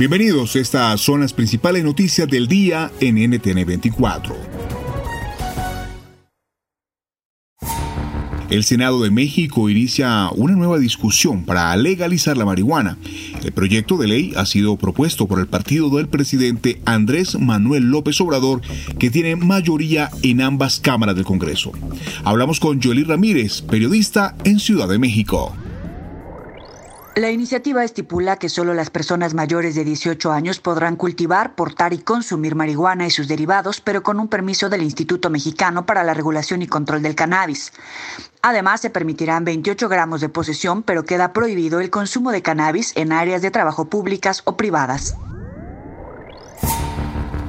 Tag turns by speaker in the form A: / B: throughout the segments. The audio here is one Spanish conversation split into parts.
A: Bienvenidos, estas son las principales noticias del día en NTN 24. El Senado de México inicia una nueva discusión para legalizar la marihuana. El proyecto de ley ha sido propuesto por el partido del presidente Andrés Manuel López Obrador, que tiene mayoría en ambas cámaras del Congreso. Hablamos con Joely Ramírez, periodista en Ciudad de México.
B: La iniciativa estipula que solo las personas mayores de 18 años podrán cultivar, portar y consumir marihuana y sus derivados, pero con un permiso del Instituto Mexicano para la Regulación y Control del Cannabis. Además, se permitirán 28 gramos de posesión, pero queda prohibido el consumo de cannabis en áreas de trabajo públicas o privadas.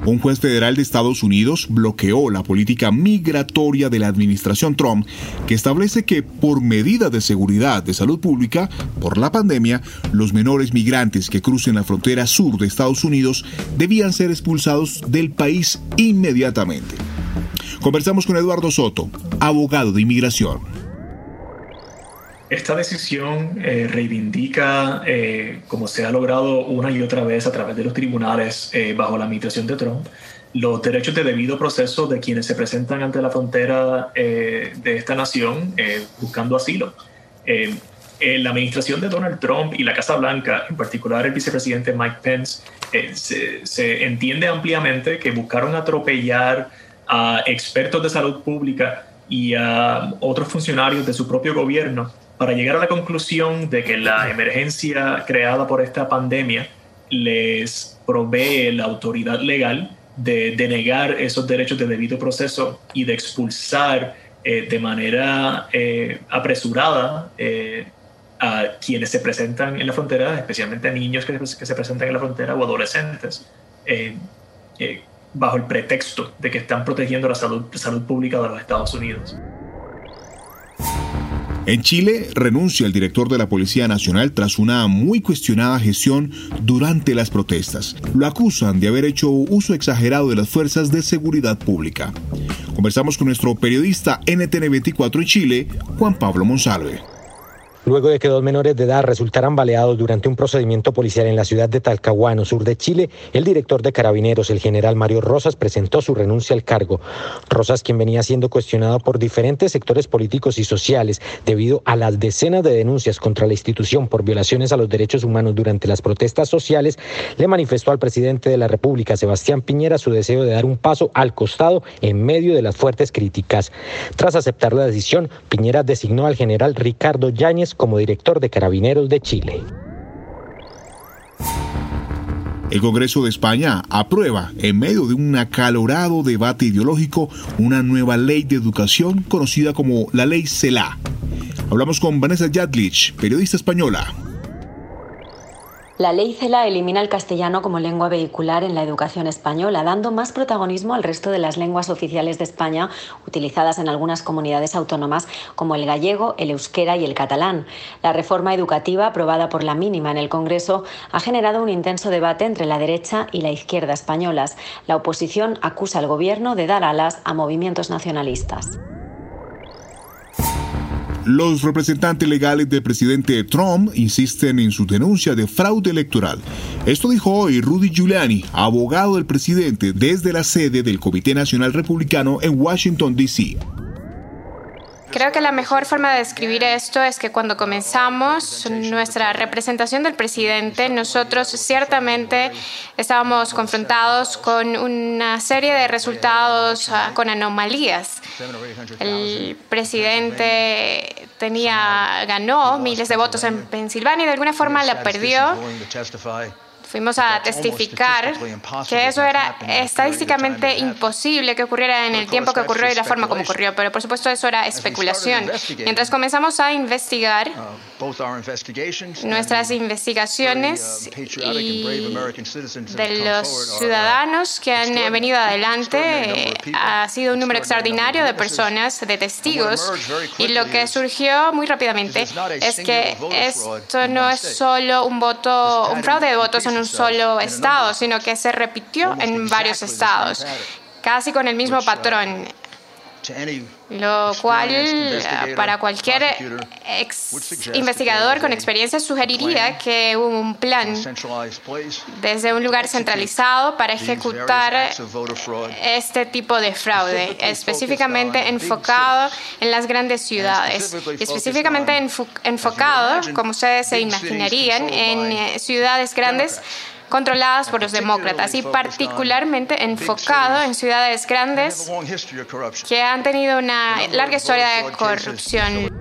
A: Un juez federal de Estados Unidos bloqueó la política migratoria de la administración Trump que establece que por medida de seguridad de salud pública por la pandemia, los menores migrantes que crucen la frontera sur de Estados Unidos debían ser expulsados del país inmediatamente. Conversamos con Eduardo Soto, abogado de inmigración.
C: Esta decisión eh, reivindica, eh, como se ha logrado una y otra vez a través de los tribunales eh, bajo la administración de Trump, los derechos de debido proceso de quienes se presentan ante la frontera de esta nación buscando asilo. la administración de Donald Trump y la Casa Blanca, en particular el vicepresidente Mike Pence, se, se entiende ampliamente que buscaron atropellar a expertos de salud pública y a otros funcionarios de su propio gobierno para llegar a la conclusión de que la emergencia creada por esta pandemia les provee la autoridad legal de denegar esos derechos de debido proceso y de expulsar eh, de manera eh, apresurada eh, a quienes se presentan en la frontera, especialmente a niños que, se presentan en la frontera o adolescentes, bajo el pretexto de que están protegiendo la salud pública de los Estados Unidos.
A: En Chile renuncia el director de la Policía Nacional tras una muy cuestionada gestión durante las protestas. Lo acusan de haber hecho uso exagerado de las fuerzas de seguridad pública. Conversamos con nuestro periodista NTN24 en Chile, Juan Pablo Monsalve
D: luego de que dos menores de edad resultaran baleados durante un procedimiento policial en la ciudad de Talcahuano, sur de Chile, el director de Carabineros, el general Mario Rosas, presentó su renuncia al cargo. Rosas, quien venía siendo cuestionado por diferentes sectores políticos y sociales debido a las decenas de denuncias contra la institución por violaciones a los derechos humanos durante las protestas sociales, le manifestó al presidente de la República, Sebastián Piñera, su deseo de dar un paso al costado en medio de las fuertes críticas. Tras aceptar la decisión, Piñera designó al general Ricardo Yáñez como director de Carabineros de Chile.
A: El Congreso de España aprueba, en medio de un acalorado debate ideológico, una nueva ley de educación conocida como la Ley CELA. Hablamos con Vanessa Jadlich, periodista española.
E: La ley CELA elimina el castellano como lengua vehicular en la educación española, dando más protagonismo al resto de las lenguas oficiales de España utilizadas en algunas comunidades autónomas como el gallego, el euskera y el catalán. La reforma educativa aprobada por la mínima en el Congreso ha generado un intenso debate entre la derecha y la izquierda españolas. La oposición acusa al gobierno de dar alas a movimientos nacionalistas.
A: Los representantes legales del presidente Trump insisten en su denuncia de fraude electoral. Esto dijo hoy Rudy Giuliani, abogado del presidente desde la sede del Comité Nacional Republicano en Washington, D.C.
F: Creo que la mejor forma de describir esto es que cuando comenzamos nuestra representación del presidente, nosotros ciertamente estábamos confrontados con una serie de resultados ah, con anomalías. El presidente tenía, ganó miles de votos en Pensilvania y de alguna forma la perdió fuimos a testificar que eso era estadísticamente imposible que ocurriera en el tiempo que ocurrió y la forma como ocurrió, pero por supuesto eso era especulación. Mientras comenzamos a investigar uh, nuestras investigaciones y de los ciudadanos que han venido adelante, ha sido un número extraordinario de personas, de testigos, y lo que surgió muy rápidamente es que esto no es solo un voto, un fraude de votos en un solo estado, sino que se repitió en varios estados, casi con el mismo patrón lo cual para cualquier investigador con experiencia sugeriría que hubo un plan desde un lugar centralizado para ejecutar este tipo de fraude, específicamente enfocado en las grandes ciudades, específicamente enfocado, como ustedes se imaginarían, en eh, ciudades grandes controladas por los demócratas y particularmente enfocado en ciudades grandes que han tenido una larga historia de corrupción.